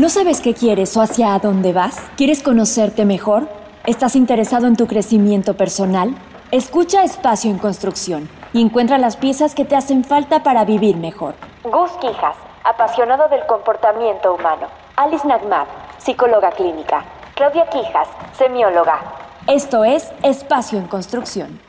¿No sabes qué quieres o hacia dónde vas? ¿Quieres conocerte mejor? ¿Estás interesado en tu crecimiento personal? Escucha Espacio en Construcción y encuentra las piezas que te hacen falta para vivir mejor. Gus Quijas, apasionado del comportamiento humano. Alice Nagmar, psicóloga clínica. Claudia Quijas, semióloga. Esto es Espacio en Construcción.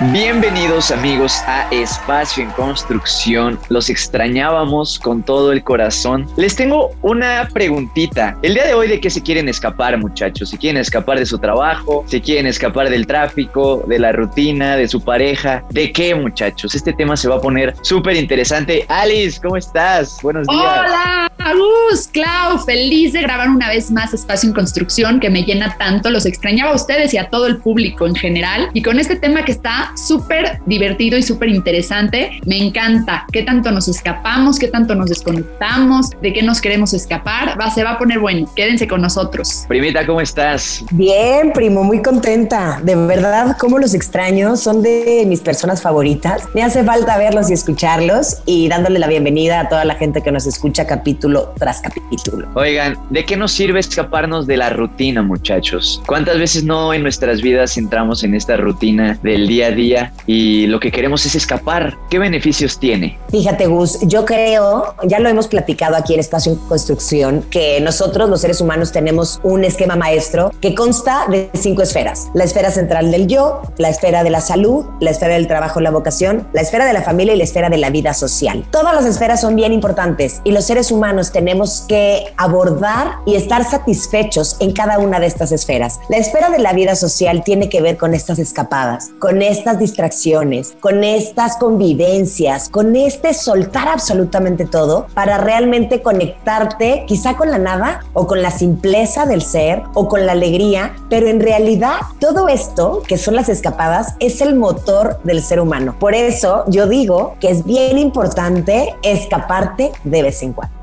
Bienvenidos amigos a Espacio en Construcción. Los extrañábamos con todo el corazón. Les tengo una preguntita. El día de hoy de qué se quieren escapar muchachos? ¿Se quieren escapar de su trabajo? ¿Se quieren escapar del tráfico? ¿De la rutina? ¿De su pareja? ¿De qué muchachos? Este tema se va a poner súper interesante. Alice, ¿cómo estás? Buenos días. Hola, Agus, Clau, feliz de grabar una vez más Espacio en Construcción que me llena tanto. Los extrañaba a ustedes y a todo el público en general. Y con este tema que está súper divertido y súper interesante. Me encanta. ¿Qué tanto nos escapamos? ¿Qué tanto nos desconectamos? ¿De qué nos queremos escapar? Va, se va a poner bueno. Quédense con nosotros. Primita, ¿cómo estás? Bien, primo, muy contenta. De verdad, cómo los extraño. Son de mis personas favoritas. Me hace falta verlos y escucharlos y dándole la bienvenida a toda la gente que nos escucha capítulo tras capítulo. Oigan, ¿de qué nos sirve escaparnos de la rutina, muchachos? ¿Cuántas veces no en nuestras vidas entramos en esta rutina del día a día y lo que queremos es escapar. ¿Qué beneficios tiene? Fíjate, Gus, yo creo, ya lo hemos platicado aquí en Espacio en Construcción, que nosotros los seres humanos tenemos un esquema maestro que consta de cinco esferas. La esfera central del yo, la esfera de la salud, la esfera del trabajo, la vocación, la esfera de la familia y la esfera de la vida social. Todas las esferas son bien importantes y los seres humanos tenemos que abordar y estar satisfechos en cada una de estas esferas. La esfera de la vida social tiene que ver con estas escapadas, con estas distracciones, con estas convivencias, con este soltar absolutamente todo para realmente conectarte quizá con la nada o con la simpleza del ser o con la alegría, pero en realidad todo esto que son las escapadas es el motor del ser humano. Por eso yo digo que es bien importante escaparte de vez en cuando.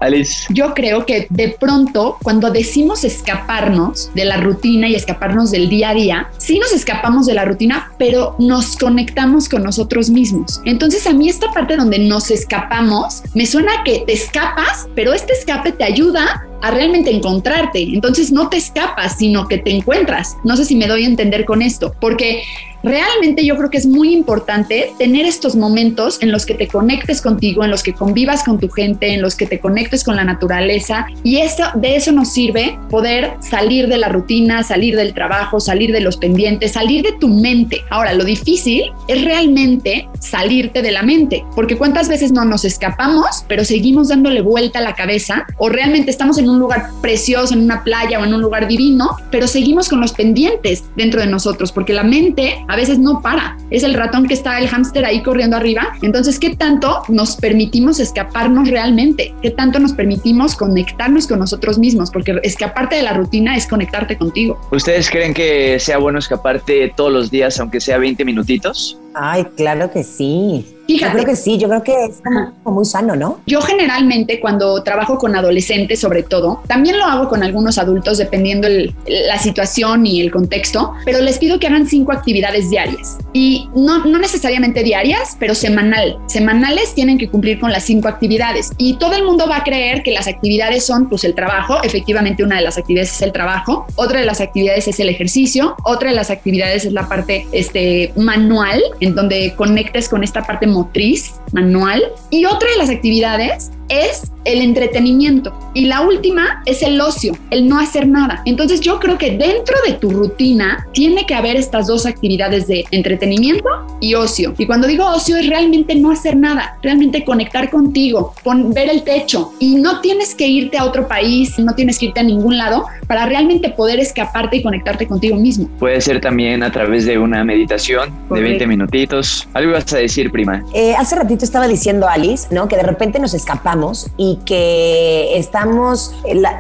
Yo creo que de pronto cuando decimos escaparnos de la rutina y escaparnos del día a día, sí nos escapamos de la rutina, pero nos conectamos con nosotros mismos. Entonces a mí esta parte donde nos escapamos, me suena que te escapas, pero este escape te ayuda a realmente encontrarte. Entonces no te escapas, sino que te encuentras. No sé si me doy a entender con esto, porque realmente yo creo que es muy importante tener estos momentos en los que te conectes contigo, en los que convivas con tu gente, en los que te conectes con la naturaleza y eso, de eso nos sirve poder salir de la rutina, salir del trabajo, salir de los pendientes, salir de tu mente. Ahora, lo difícil es realmente salirte de la mente, porque cuántas veces no nos escapamos, pero seguimos dándole vuelta a la cabeza o realmente estamos en un lugar precioso, en una playa o en un lugar divino, pero seguimos con los pendientes dentro de nosotros, porque la mente a veces no para. Es el ratón que está el hámster ahí corriendo arriba. Entonces, ¿qué tanto nos permitimos escaparnos realmente? ¿Qué tanto nos permitimos conectarnos con nosotros mismos? Porque escaparte de la rutina es conectarte contigo. ¿Ustedes creen que sea bueno escaparte todos los días, aunque sea 20 minutitos? Ay, claro que sí. Yo creo que sí, yo creo que es como muy sano, ¿no? Yo generalmente cuando trabajo con adolescentes sobre todo, también lo hago con algunos adultos dependiendo la situación y el contexto, pero les pido que hagan cinco actividades diarias. Y no, no necesariamente diarias, pero semanal. Semanales tienen que cumplir con las cinco actividades. Y todo el mundo va a creer que las actividades son pues el trabajo, efectivamente una de las actividades es el trabajo, otra de las actividades es el ejercicio, otra de las actividades es la parte este, manual, en donde conectes con esta parte motriz, manual. Y otra de las actividades es el entretenimiento y la última es el ocio, el no hacer nada. Entonces yo creo que dentro de tu rutina tiene que haber estas dos actividades de entretenimiento y ocio. Y cuando digo ocio es realmente no hacer nada, realmente conectar contigo, con, ver el techo y no tienes que irte a otro país, no tienes que irte a ningún lado para realmente poder escaparte y conectarte contigo mismo. Puede ser también a través de una meditación de 20 minutitos. ¿Algo vas a decir, prima? Eh, hace ratito estaba diciendo Alice, ¿no? Que de repente nos escapamos y que estamos,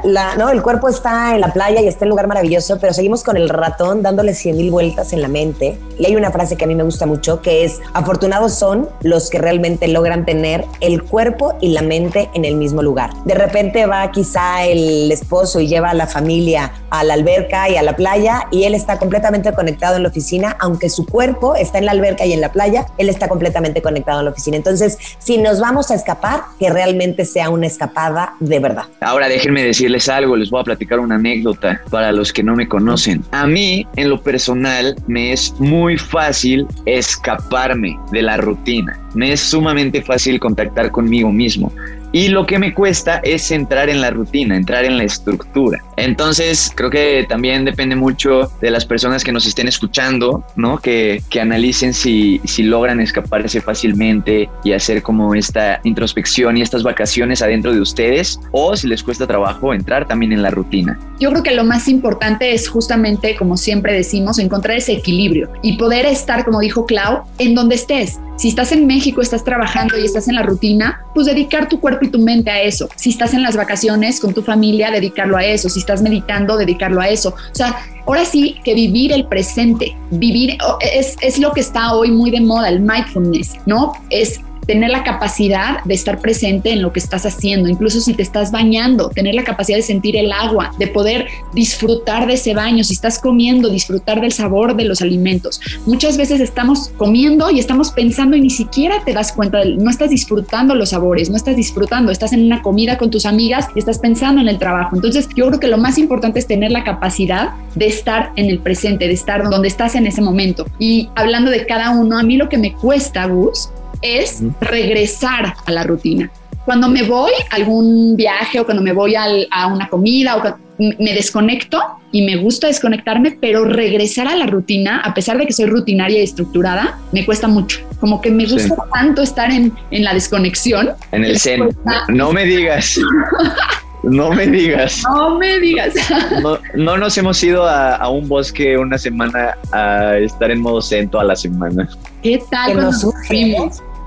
la, ¿no? el cuerpo está en la playa y está en un lugar maravilloso, pero seguimos con el ratón dándole cien mil vueltas en la mente. Y hay una frase que a mí me gusta mucho que es, afortunados son los que realmente logran tener el cuerpo y la mente en el mismo lugar. De repente va quizá el esposo y lleva a la familia a la alberca y a la playa y él está completamente conectado en la oficina, aunque su cuerpo está en la alberca y en la playa, él está completamente conectado en la oficina. Entonces, si nos vamos a escapar, que realmente sea un una escapada de verdad. Ahora déjenme decirles algo, les voy a platicar una anécdota para los que no me conocen. A mí, en lo personal, me es muy fácil escaparme de la rutina. Me es sumamente fácil contactar conmigo mismo. Y lo que me cuesta es entrar en la rutina, entrar en la estructura. Entonces, creo que también depende mucho de las personas que nos estén escuchando, ¿no? Que, que analicen si, si logran escaparse fácilmente y hacer como esta introspección y estas vacaciones adentro de ustedes, o si les cuesta trabajo entrar también en la rutina. Yo creo que lo más importante es justamente, como siempre decimos, encontrar ese equilibrio y poder estar, como dijo Clau, en donde estés. Si estás en México, estás trabajando y estás en la rutina, pues dedicar tu cuerpo y tu mente a eso. Si estás en las vacaciones con tu familia, dedicarlo a eso. Si estás meditando, dedicarlo a eso. O sea, ahora sí que vivir el presente, vivir es, es lo que está hoy muy de moda, el mindfulness, ¿no? Es tener la capacidad de estar presente en lo que estás haciendo, incluso si te estás bañando, tener la capacidad de sentir el agua, de poder disfrutar de ese baño, si estás comiendo, disfrutar del sabor de los alimentos. Muchas veces estamos comiendo y estamos pensando y ni siquiera te das cuenta, no estás disfrutando los sabores, no estás disfrutando, estás en una comida con tus amigas y estás pensando en el trabajo. Entonces yo creo que lo más importante es tener la capacidad de estar en el presente, de estar donde estás en ese momento. Y hablando de cada uno, a mí lo que me cuesta, Gus, es regresar a la rutina. Cuando me voy a algún viaje o cuando me voy a una comida o me desconecto y me gusta desconectarme, pero regresar a la rutina, a pesar de que soy rutinaria y estructurada, me cuesta mucho. Como que me gusta tanto estar en, en, la desconexión. En el zen. No me digas. No me digas. No me digas. No, nos hemos ido a, un bosque una semana a estar en modo zen toda la semana. ¿Qué tal? Que nos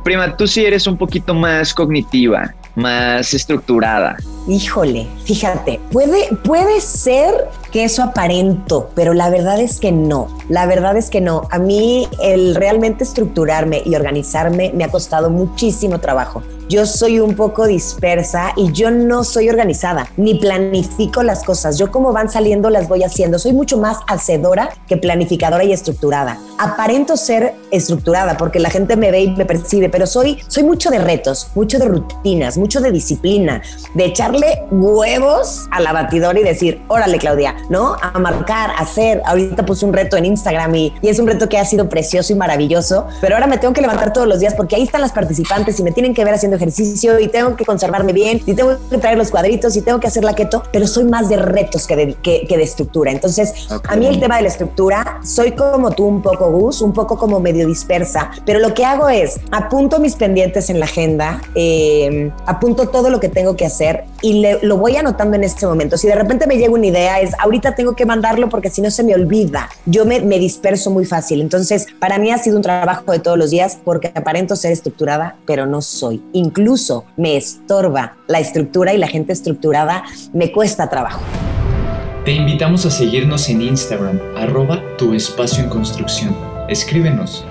Prima, tú sí eres un poquito más cognitiva, más estructurada. Híjole, fíjate, puede, puede ser que eso aparento, pero la verdad es que no. La verdad es que no. A mí el realmente estructurarme y organizarme me ha costado muchísimo trabajo yo soy un poco dispersa y yo no soy organizada, ni planifico las cosas. Yo como van saliendo las voy haciendo. Soy mucho más hacedora que planificadora y estructurada. Aparento ser estructurada porque la gente me ve y me percibe, pero soy, soy mucho de retos, mucho de rutinas, mucho de disciplina, de echarle huevos a la batidora y decir, órale Claudia, ¿no? A marcar, a hacer. Ahorita puse un reto en Instagram y, y es un reto que ha sido precioso y maravilloso, pero ahora me tengo que levantar todos los días porque ahí están las participantes y me tienen que ver haciendo ejercicio y tengo que conservarme bien y tengo que traer los cuadritos y tengo que hacer la keto, pero soy más de retos que de, que, de estructura. Entonces, a mí el tema de la estructura, soy como tú un poco, Gus, un poco como medio dispersa, pero lo que hago es apunto mis pendientes en la agenda, eh, apunto todo lo que tengo que hacer y lo voy anotando en este momento. Si de repente me llega una idea, es ahorita tengo que mandarlo porque si no se me olvida. Yo me, me disperso muy fácil. Entonces, para mí ha sido un trabajo de todos los días porque aparento ser estructurada, pero no soy incluso me estorba la estructura y la gente estructurada me cuesta trabajo. Te invitamos a seguirnos en Instagram, arroba tu espacio en construcción. Escríbenos.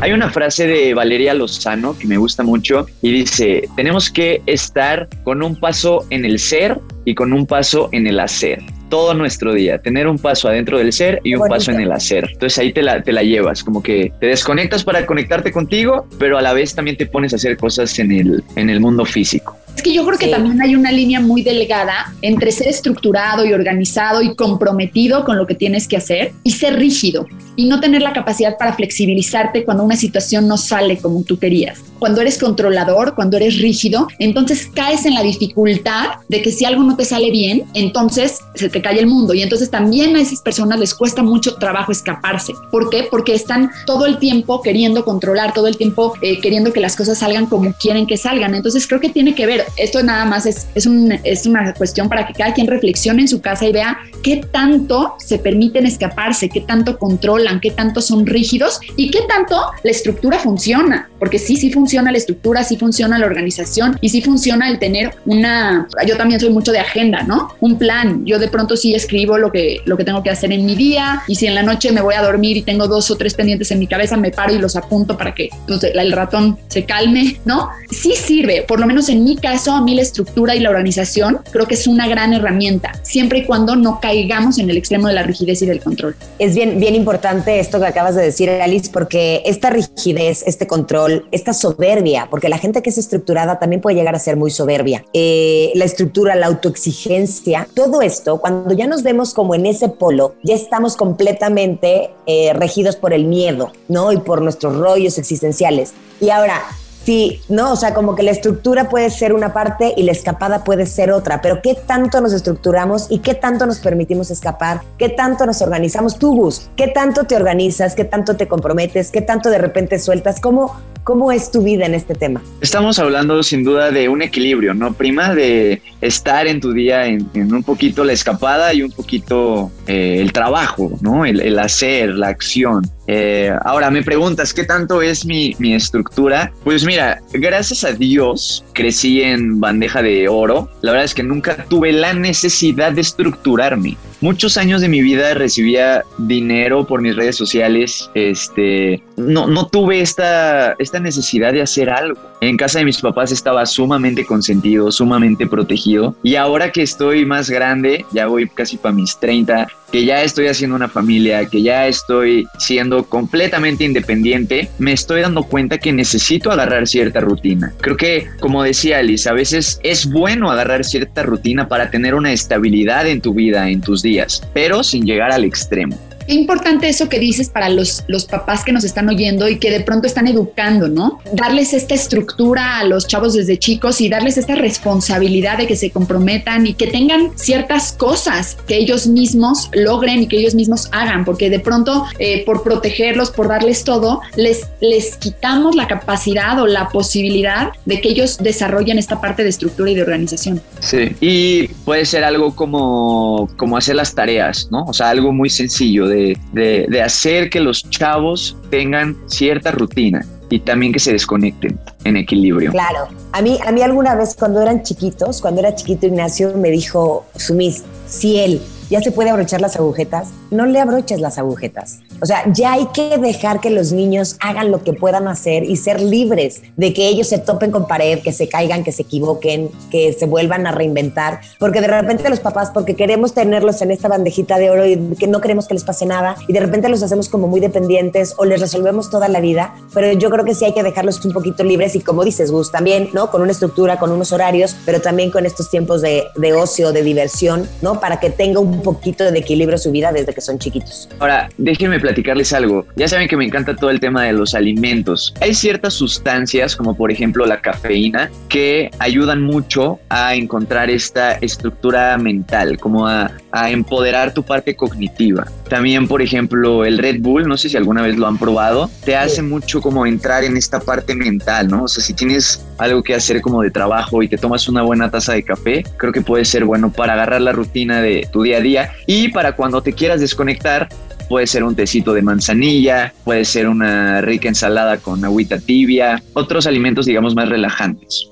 Hay una frase de Valeria Lozano que me gusta mucho y dice, tenemos que estar con un paso en el ser y con un paso en el hacer todo nuestro día, tener un paso adentro del ser y un paso en el hacer. Entonces ahí te la, te la llevas, como que te desconectas para conectarte contigo, pero a la vez también te pones a hacer cosas en el, en el mundo físico. Es que yo creo que también hay una línea muy delgada entre ser estructurado y organizado y comprometido con lo que tienes que hacer y ser rígido y no tener la capacidad para flexibilizarte cuando una situación no sale como tú querías. Cuando eres controlador, cuando eres rígido, entonces caes en la dificultad de que si algo no te sale bien, entonces se te cae el mundo y entonces también a esas personas les cuesta mucho trabajo escaparse. ¿Por qué? Porque están todo el tiempo queriendo controlar, todo el tiempo eh, queriendo que las cosas salgan como quieren que salgan. Entonces creo que tiene que ver esto nada más es, es, un, es una cuestión para que cada quien reflexione en su casa y vea qué tanto se permiten escaparse, qué tanto controlan, qué tanto son rígidos y qué tanto la estructura funciona. Porque sí, sí funciona la estructura, sí funciona la organización y sí funciona el tener una... Yo también soy mucho de agenda, ¿no? Un plan. Yo de pronto sí escribo lo que, lo que tengo que hacer en mi día y si en la noche me voy a dormir y tengo dos o tres pendientes en mi cabeza, me paro y los apunto para que el ratón se calme, ¿no? Sí sirve, por lo menos en mi caso a mí la estructura y la organización creo que es una gran herramienta, siempre y cuando no caigamos en el extremo de la rigidez y del control. Es bien, bien importante esto que acabas de decir, Alice, porque esta rigidez, este control, esta soberbia, porque la gente que es estructurada también puede llegar a ser muy soberbia. Eh, la estructura, la autoexigencia, todo esto, cuando ya nos vemos como en ese polo, ya estamos completamente eh, regidos por el miedo, ¿no? Y por nuestros rollos existenciales. Y ahora, Sí, no, o sea, como que la estructura puede ser una parte y la escapada puede ser otra, pero ¿qué tanto nos estructuramos y qué tanto nos permitimos escapar? ¿Qué tanto nos organizamos? Tú, Gus, ¿qué tanto te organizas? ¿Qué tanto te comprometes? ¿Qué tanto de repente sueltas? ¿Cómo, ¿Cómo es tu vida en este tema? Estamos hablando sin duda de un equilibrio, ¿no? Prima de estar en tu día en, un poquito la escapada y un poquito eh, el trabajo, ¿no? El, hacer, la acción. Eh, ahora me preguntas, ¿qué tanto es mi, mi estructura? Pues mira, gracias a Dios crecí en bandeja de oro. La verdad es que nunca tuve la necesidad de estructurarme. Muchos años de mi vida recibía dinero por mis redes sociales. Este, no, no tuve esta, esta necesidad de hacer algo. En casa de mis papás estaba sumamente consentido, sumamente protegido. Y ahora que estoy más grande, ya voy casi para mis 30, que ya estoy haciendo una familia, que ya estoy siendo completamente independiente, me estoy dando cuenta que necesito agarrar cierta rutina. Creo que, como decía Alice, a veces es bueno agarrar cierta rutina para tener una estabilidad en tu vida, en tus días, pero sin llegar al extremo. Qué importante eso que dices para los, los papás que nos están oyendo y que de pronto están educando, ¿no? Darles esta estructura a los chavos desde chicos y darles esta responsabilidad de que se comprometan y que tengan ciertas cosas que ellos mismos logren y que ellos mismos hagan, porque de pronto eh, por protegerlos, por darles todo, les, les quitamos la capacidad o la posibilidad de que ellos desarrollen esta parte de estructura y de organización. Sí, y puede ser algo como, como hacer las tareas, ¿no? O sea, algo muy sencillo de, hacer que los chavos tengan cierta rutina y también que se desconecten en equilibrio. Claro. A mí, a mí alguna vez cuando eran chiquitos, cuando era chiquito Ignacio, me dijo, Sumis, si él ya se puede abrochar las agujetas, no le abroches las agujetas. O sea, ya hay que dejar que los niños hagan lo que puedan hacer y ser libres de que ellos se topen con pared, que se caigan, que se equivoquen, que se vuelvan a reinventar, porque de repente los papás, porque queremos tenerlos en esta bandejita de oro y que no queremos que les pase nada, y de repente los hacemos como muy dependientes o les resolvemos toda la vida, pero yo creo que sí hay que dejarlos un poquito libres y como dices, Gus, también, ¿no? Con una estructura, con unos horarios, pero también con estos tiempos de, de ocio, de diversión, ¿no? Para que tenga un poquito de equilibrio su vida desde que son chiquitos. Ahora, déjenme platicarles algo. Ya saben que me encanta todo el tema de los alimentos. Hay ciertas sustancias, como por ejemplo la cafeína, que ayudan mucho a encontrar esta estructura mental, como a, a empoderar tu parte cognitiva. También, por ejemplo, el Red Bull, no sé si alguna vez lo han probado, te hace mucho como entrar en esta parte mental, ¿no? O sea, si tienes algo que hacer como de trabajo y te tomas una buena taza de café, creo que puede ser bueno para agarrar la rutina de tu día a día y para cuando te quieras desconectar, puede ser un tecito de manzanilla, puede ser una rica ensalada con agüita tibia, otros alimentos digamos más relajantes.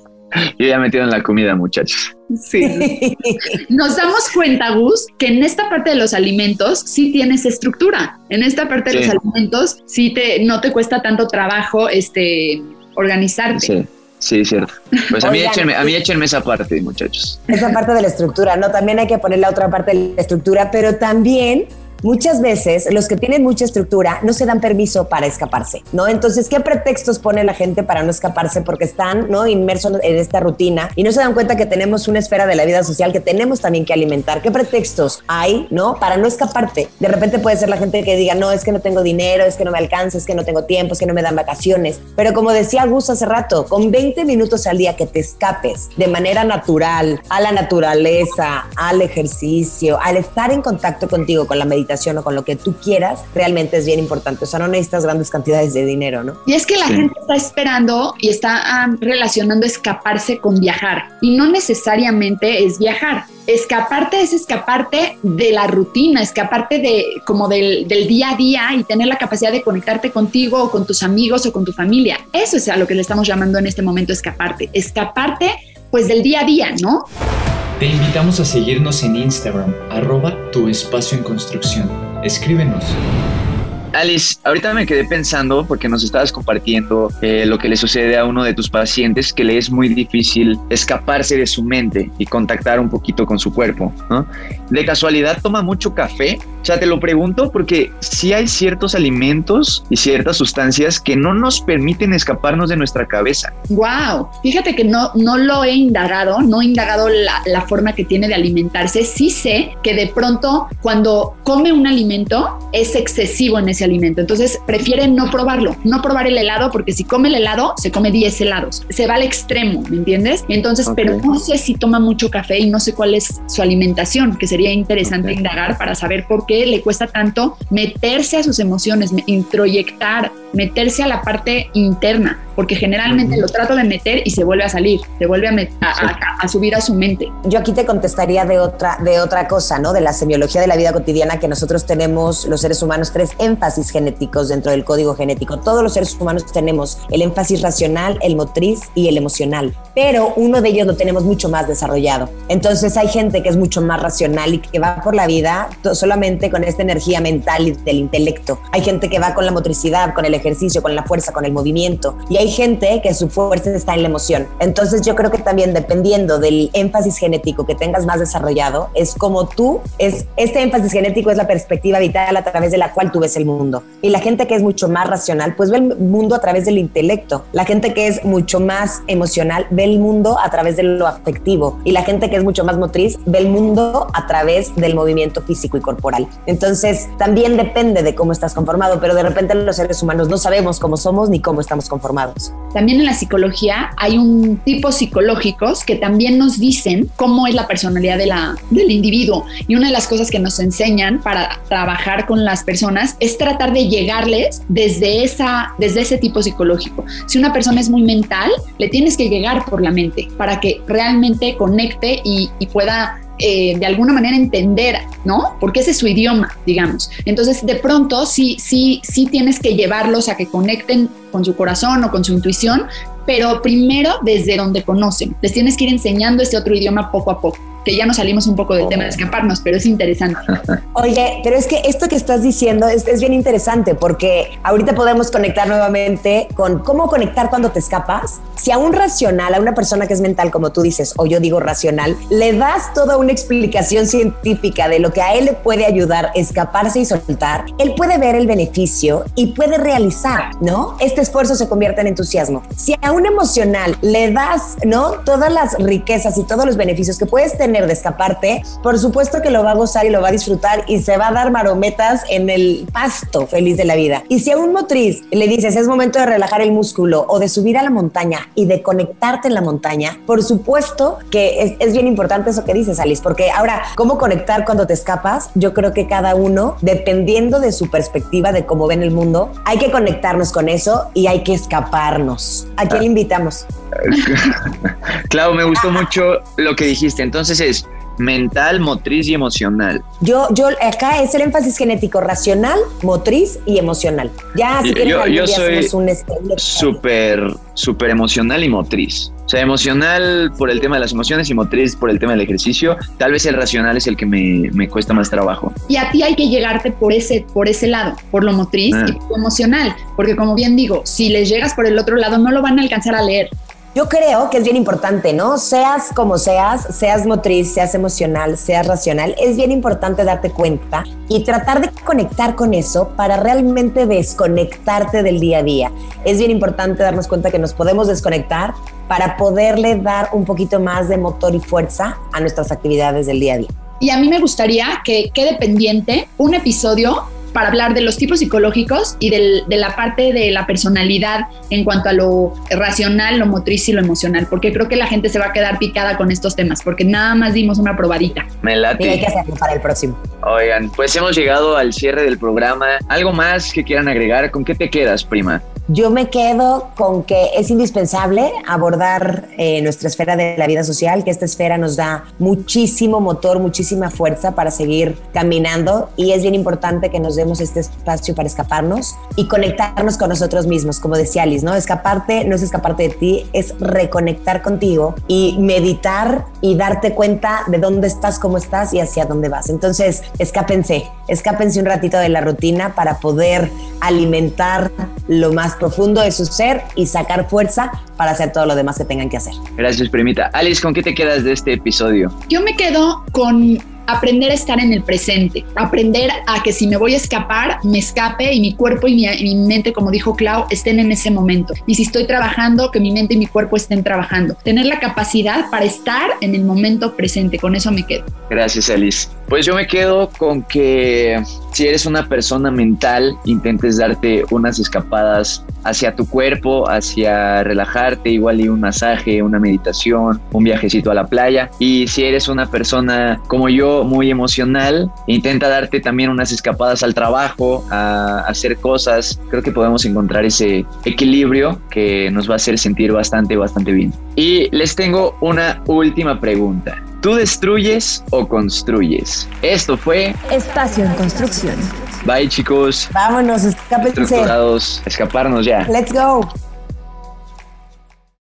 Yo ya metido en la comida, muchachos. Sí. Nos damos cuenta, Gus, que en esta parte de los alimentos sí tienes estructura. En esta parte de los alimentos sí te, no te cuesta tanto trabajo este, organizarte. Sí. Sí, cierto. Pues a mí, échenme, a mí échenme esa parte, muchachos. Esa parte de la estructura, ¿no? También hay que poner la otra parte de la estructura, pero también muchas veces los que tienen mucha estructura no se dan permiso para escaparse, ¿no? Entonces, ¿qué pretextos pone la gente para no escaparse? Porque están, ¿no? Inmersos en esta rutina y no se dan cuenta que tenemos una esfera de la vida social que tenemos también que alimentar. ¿Qué pretextos hay, ¿no? Para no escaparte. De repente puede ser la gente que diga, no, es que no tengo dinero, es que no me alcanza, es que no tengo tiempo, es que no me dan vacaciones. Pero como decía Gus hace rato, con 20 minutos al día que te escapes de manera natural a la naturaleza, al ejercicio, al estar en contacto contigo, con la meditación, o con lo que tú quieras, realmente es bien importante. O sea, no necesitas grandes cantidades de dinero, ¿no? Y es que la gente está esperando y está ah, relacionando escaparse con viajar. Y no necesariamente es viajar. Escaparte es escaparte de la rutina, escaparte de como del, del día a día y tener la capacidad de conectarte contigo o con tus amigos o con tu familia. Eso es a lo que le estamos llamando en este momento escaparte. Escaparte pues del día a día, ¿no? Te invitamos a seguirnos en Instagram, arroba tu espacio en construcción. Escríbenos. Alice, ahorita me quedé pensando porque nos estabas compartiendo eh, lo que le sucede a uno de tus pacientes que le es muy difícil escaparse de su mente y contactar un poquito con su cuerpo. ¿no? ¿De casualidad toma mucho café? O sea, te lo pregunto porque sí hay ciertos alimentos y ciertas sustancias que no nos permiten escaparnos de nuestra cabeza. Wow, fíjate que no, no lo he indagado, no he indagado la, la forma que tiene de alimentarse. Sí sé que de pronto cuando come un alimento es excesivo en ese alimento. Entonces prefiere no probarlo, no probar el helado porque si come el helado se come 10 helados. Se va al extremo, ¿me entiendes? Entonces, Ok. pero no sé si toma mucho café y no sé cuál es su alimentación, que sería interesante Ok. indagar para saber por qué le cuesta tanto meterse a sus emociones, introyectar, meterse a la parte interna, porque generalmente Ujú. lo trato de meter y se vuelve a salir, se vuelve a, a- a- a subir a su mente. Yo aquí te contestaría de otra, de otra cosa, ¿no? De la semiología de la vida cotidiana que nosotros tenemos, los seres humanos, tres énfasis genéticos dentro del código genético. Todos los seres humanos tenemos el énfasis racional, el motriz y el emocional, pero uno de ellos lo tenemos mucho más desarrollado. Entonces hay gente que es mucho más racional y que va por la vida solamente con esta energía mental y del intelecto. Hay gente que va con la motricidad, con el ejercicio, con la fuerza, con el movimiento. Y hay gente que su fuerza está en la emoción. Entonces yo creo que también dependiendo del énfasis genético que tengas más desarrollado, es como tú, es, este énfasis genético es la perspectiva vital a través de la cual tú ves el mundo. Y la gente que es mucho más racional, pues ve el mundo a través del intelecto. La gente que es mucho más emocional ve el mundo a través de lo afectivo. Y la gente que es mucho más motriz ve el mundo a través del movimiento físico y corporal. Entonces también depende de cómo estás conformado, pero de repente los seres humanos no sabemos cómo somos ni cómo estamos conformados. También en la psicología hay un tipo psicológicos que también nos dicen cómo es la personalidad de la, del individuo. Y una de las cosas que nos enseñan para trabajar con las personas es tratar de llegarles desde, esa, desde ese tipo psicológico. Si una persona es muy mental, le tienes que llegar por la mente para que realmente conecte y, y pueda eh, de alguna manera entender, ¿no? Porque ese es su idioma, digamos. Entonces, de pronto, sí, sí, sí tienes que llevarlos a que conecten con su corazón o con su intuición, pero primero desde donde conocen. Les tienes que ir enseñando este otro idioma poco a poco. Que ya nos salimos un poco del tema de escaparnos, pero es interesante. Oye, pero es que esto que estás diciendo es, es bien interesante porque ahorita podemos conectar nuevamente con cómo conectar cuando te escapas. Si a un racional, a una persona que es mental, como tú dices, o yo digo racional, le das toda una explicación científica de lo que a él le puede ayudar a escaparse y soltar, él puede ver el beneficio y puede realizar, ¿no? Este esfuerzo se convierte en entusiasmo. Si a un emocional le das, ¿no? Todas las riquezas y todos los beneficios que puedes tener de escaparte, por supuesto que lo va a gozar y lo va a disfrutar y se va a dar marometas en el pasto feliz de la vida. Y si a un motriz le dices es momento de relajar el músculo o de subir a la montaña y de conectarte en la montaña, por supuesto que es, es bien importante eso que dices, Alice, porque ahora, ¿cómo conectar cuando te escapas? Yo creo que cada uno, dependiendo de su perspectiva de cómo ven el mundo, hay que conectarnos con eso y hay que escaparnos. ¿A quién le invitamos? Clau, me gustó mucho lo que dijiste. Entonces es mental, motriz y emocional. Yo, yo, acá es el énfasis genético racional, motriz y emocional. Ya, si Yo- yo- soy este, un- Súper, súper emocional y motriz. O sea, emocional por el tema de las emociones y motriz por el tema del ejercicio. Tal vez el racional es el que me, me cuesta más trabajo. Y a ti hay que llegarte por ese, por ese lado, por lo motriz Ah. y por lo emocional. Porque como bien digo, si les llegas por el otro lado, no lo van a alcanzar a leer. Yo creo que es bien importante, ¿no? Seas como seas, seas motriz, seas emocional, seas racional, es bien importante darte cuenta y tratar de conectar con eso para realmente desconectarte del día a día. Es bien importante darnos cuenta que nos podemos desconectar para poderle dar un poquito más de motor y fuerza a nuestras actividades del día a día. Y a mí me gustaría que quede pendiente un episodio para hablar de los tipos psicológicos y del- de la parte de la personalidad en cuanto a lo racional, lo motriz y lo emocional, porque creo que la gente se va a quedar picada con estos temas, porque nada más dimos una probadita. Me Y hay que late. hacerlo para el próximo. Oigan, pues hemos llegado al cierre del programa. ¿Algo más que quieran agregar? ¿Con qué te quedas, prima? Yo me quedo con que es indispensable abordar eh, nuestra esfera de la vida social, que esta esfera nos da muchísimo motor, muchísima fuerza para seguir caminando y es bien importante que nos demos este espacio para escaparnos y conectarnos con nosotros mismos, como decía Alice, ¿no? Escaparte no es escaparte de ti, es reconectar contigo y meditar y darte cuenta de dónde estás, cómo estás y hacia dónde vas. Entonces, escápense, escápense un ratito de la rutina para poder alimentar lo más profundo de su ser y sacar fuerza para hacer todo lo demás que tengan que hacer. Gracias, primita. Alice, ¿con qué te quedas de este episodio? Yo me quedo con aprender a estar en el presente, aprender a que si me voy a escapar, me escape y mi cuerpo y mi, mente, como dijo Clau, estén en ese momento. Y si estoy trabajando, que mi mente y mi cuerpo estén trabajando. Tener la capacidad para estar en el momento presente, con eso me quedo. Gracias, Alice. Pues yo me quedo con que si eres una persona mental, intentes darte unas escapadas hacia tu cuerpo, hacia relajarte, igual y un masaje, una meditación, un viajecito a la playa. Y si eres una persona como yo, muy emocional, intenta darte también unas escapadas al trabajo, a hacer cosas. Creo que podemos encontrar ese equilibrio que nos va a hacer sentir bastante, bastante bien. Y les tengo una última pregunta. ¿Tú destruyes o construyes? Esto fue Espacio en Construcción. Bye chicos. Vámonos, escápense. Estructurados, escaparnos ya. Let's go.